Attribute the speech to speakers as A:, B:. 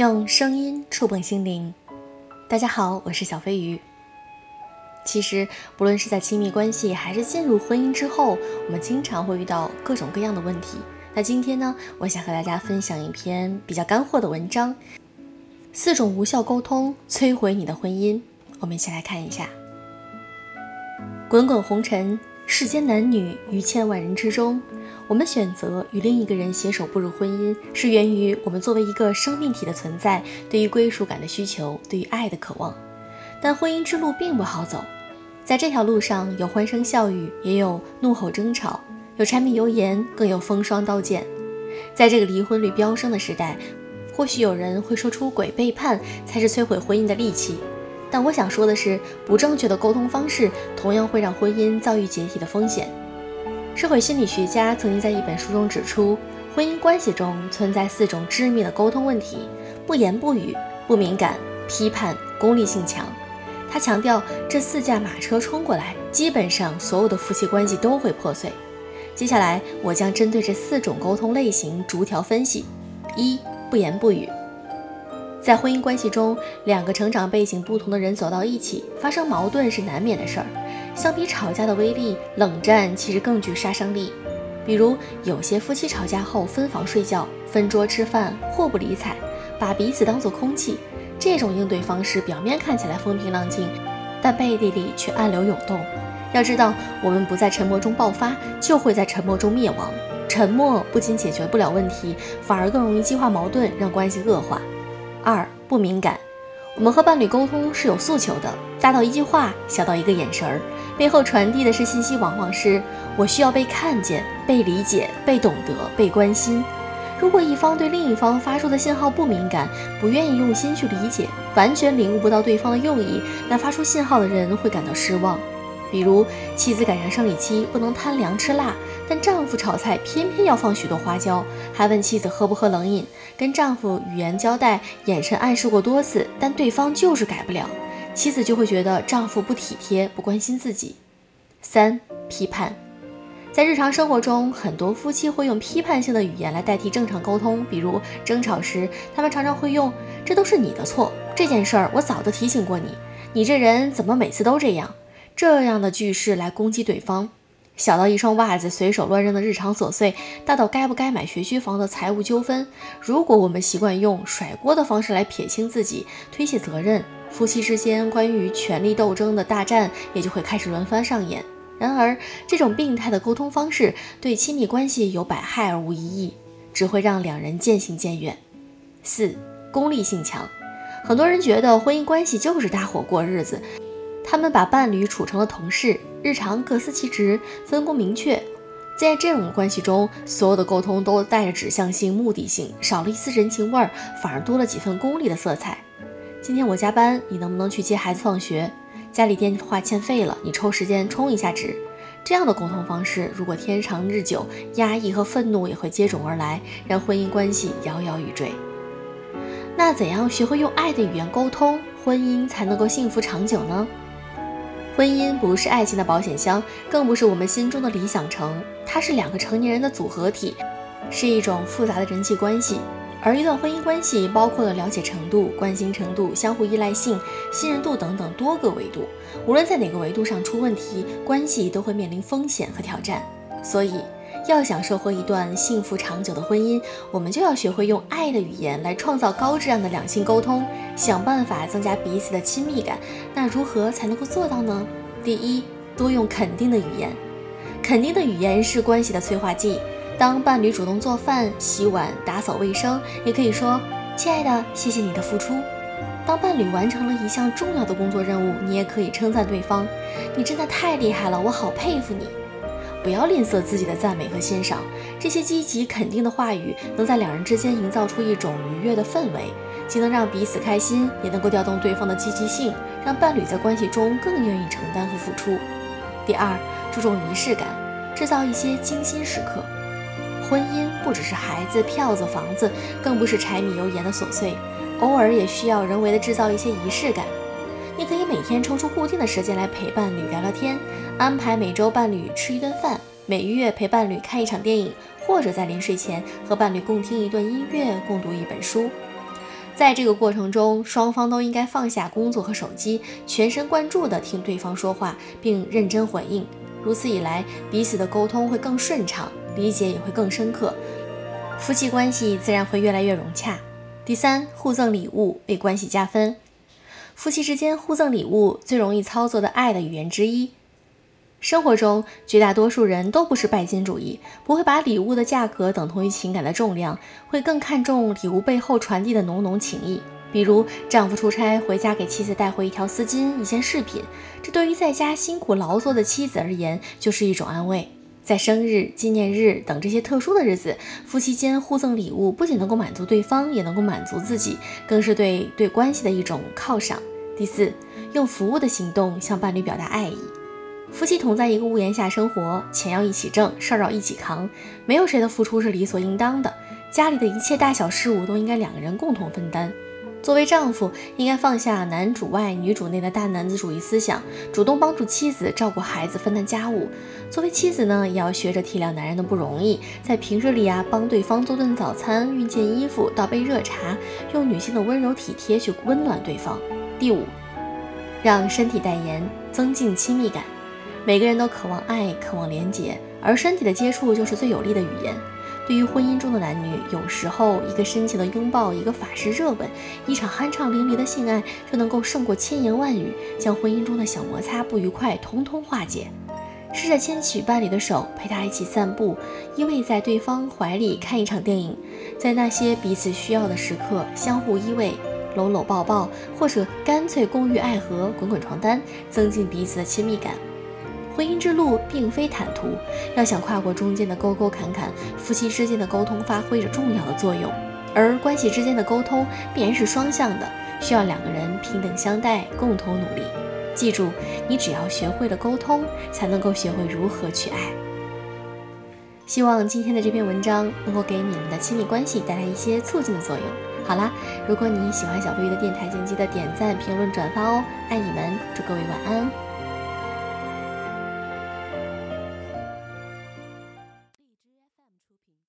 A: 用声音触碰心灵。大家好，我是小飞鱼。其实，不论是在亲密关系还是进入婚姻之后，我们经常会遇到各种各样的问题。那今天呢，我想和大家分享一篇比较干货的文章：四种无效沟通摧毁你的婚姻。我们一起来看一下。滚滚红尘，世间男女于千万人之中。我们选择与另一个人携手步入婚姻，是源于我们作为一个生命体的存在，对于归属感的需求，对于爱的渴望。但婚姻之路并不好走，在这条路上有欢声笑语，也有怒吼争吵，有柴米油盐，更有风霜刀剑。在这个离婚率飙升的时代，或许有人会说出轨背叛才是摧毁婚姻的利器，但我想说的是，不正确的沟通方式同样会让婚姻遭遇解体的风险。社会心理学家曾经在一本书中指出，婚姻关系中存在四种致命的沟通问题：不言不语、不敏感、批判、功利性强。他强调，这四驾马车冲过来，基本上所有的夫妻关系都会破碎。接下来，我将针对这四种沟通类型逐条分析。一、不言不语。在婚姻关系中，两个成长背景不同的人走到一起，发生矛盾是难免的事儿。相比吵架的威力，冷战其实更具杀伤力。比如，有些夫妻吵架后分房睡觉、分桌吃饭，互不理睬，把彼此当作空气。这种应对方式表面看起来风平浪静，但背地里却暗流涌动。要知道，我们不在沉默中爆发，就会在沉默中灭亡。沉默不仅解决不了问题，反而更容易激化矛盾，让关系恶化。二不敏感，我们和伴侣沟通是有诉求的，大到一句话，小到一个眼神儿。背后传递的是信息，往往是我需要被看见、被理解、被懂得、被关心。如果一方对另一方发出的信号不敏感，不愿意用心去理解，完全领悟不到对方的用意，那发出信号的人会感到失望。比如，妻子赶上生理期不能贪凉吃辣，但丈夫炒菜偏偏要放许多花椒，还问妻子喝不喝冷饮，跟丈夫语言交代、眼神暗示过多次，但对方就是改不了。妻子就会觉得丈夫不体贴、不关心自己。三、批判，在日常生活中，很多夫妻会用批判性的语言来代替正常沟通。比如争吵时，他们常常会用“这都是你的错”，这件事儿我早就提醒过你，你这人怎么每次都这样？这样的句式来攻击对方。小到一双袜子随手乱扔的日常琐碎，大到该不该买学区房的财务纠纷，如果我们习惯用甩锅的方式来撇清自己、推卸责任。夫妻之间关于权力斗争的大战也就会开始轮番上演。然而，这种病态的沟通方式对亲密关系有百害而无一益，只会让两人渐行渐远。四、功利性强。很多人觉得婚姻关系就是搭伙过日子，他们把伴侣处成了同事，日常各司其职，分工明确。在这种关系中，所有的沟通都带着指向性、目的性，少了一丝人情味儿，反而多了几分功利的色彩。今天我加班，你能不能去接孩子放学？家里电话欠费了，你抽时间充一下值。这样的沟通方式，如果天长日久，压抑和愤怒也会接踵而来，让婚姻关系摇摇欲坠。那怎样学会用爱的语言沟通，婚姻才能够幸福长久呢？婚姻不是爱情的保险箱，更不是我们心中的理想城，它是两个成年人的组合体，是一种复杂的人际关系。而一段婚姻关系包括了了解程度、关心程度、相互依赖性、信任度等等多个维度。无论在哪个维度上出问题，关系都会面临风险和挑战。所以，要想收获一段幸福长久的婚姻，我们就要学会用爱的语言来创造高质量的两性沟通，想办法增加彼此的亲密感。那如何才能够做到呢？第一，多用肯定的语言。肯定的语言是关系的催化剂。当伴侣主动做饭、洗碗、打扫卫生，也可以说：“亲爱的，谢谢你的付出。”当伴侣完成了一项重要的工作任务，你也可以称赞对方：“你真的太厉害了，我好佩服你。”不要吝啬自己的赞美和欣赏，这些积极肯定的话语能在两人之间营造出一种愉悦的氛围，既能让彼此开心，也能够调动对方的积极性，让伴侣在关系中更愿意承担和付出。第二，注重仪式感，制造一些精心时刻。婚姻不只是孩子、票子、房子，更不是柴米油盐的琐碎，偶尔也需要人为的制造一些仪式感。你可以每天抽出固定的时间来陪伴侣聊聊天，安排每周伴侣吃一顿饭，每月陪伴侣看一场电影，或者在临睡前和伴侣共听一段音乐，共读一本书。在这个过程中，双方都应该放下工作和手机，全神贯注地听对方说话，并认真回应。如此一来，彼此的沟通会更顺畅，理解也会更深刻，夫妻关系自然会越来越融洽。第三，互赠礼物为关系加分。夫妻之间互赠礼物最容易操作的爱的语言之一。生活中，绝大多数人都不是拜金主义，不会把礼物的价格等同于情感的重量，会更看重礼物背后传递的浓浓情谊。比如，丈夫出差回家给妻子带回一条丝巾、一件饰品，这对于在家辛苦劳作的妻子而言就是一种安慰。在生日、纪念日等这些特殊的日子，夫妻间互赠礼物，不仅能够满足对方，也能够满足自己，更是对对关系的一种犒赏。第四，用服务的行动向伴侣表达爱意。夫妻同在一个屋檐下生活，钱要一起挣，事儿要一起扛，没有谁的付出是理所应当的。家里的一切大小事务都应该两个人共同分担。作为丈夫，应该放下男主外女主内的大男子主义思想，主动帮助妻子照顾孩子、分担家务。作为妻子呢，也要学着体谅男人的不容易，在平日里啊，帮对方做顿早餐、熨件衣服、倒杯热茶，用女性的温柔体贴去温暖对方。第五，让身体代言，增进亲密感。每个人都渴望爱，渴望连结，而身体的接触就是最有力的语言。对于婚姻中的男女，有时候一个深情的拥抱，一个法式热吻，一场酣畅淋漓的性爱，就能够胜过千言万语，将婚姻中的小摩擦、不愉快通通化解。试着牵起伴侣的手，陪他一起散步，依偎在对方怀里看一场电影，在那些彼此需要的时刻，相互依偎、搂搂抱抱，或者干脆共浴爱河、滚滚床单，增进彼此的亲密感。婚姻之路并非坦途，要想跨过中间的沟沟坎坎，夫妻之间的沟通发挥着重要的作用。而关系之间的沟通必然是双向的，需要两个人平等相待，共同努力。记住，你只要学会了沟通，才能够学会如何去爱。希望今天的这篇文章能够给你们的亲密关系带来一些促进的作用。好啦，如果你喜欢小飞鱼的电台，请记得点赞、评论、转发哦！爱你们，祝各位晚安。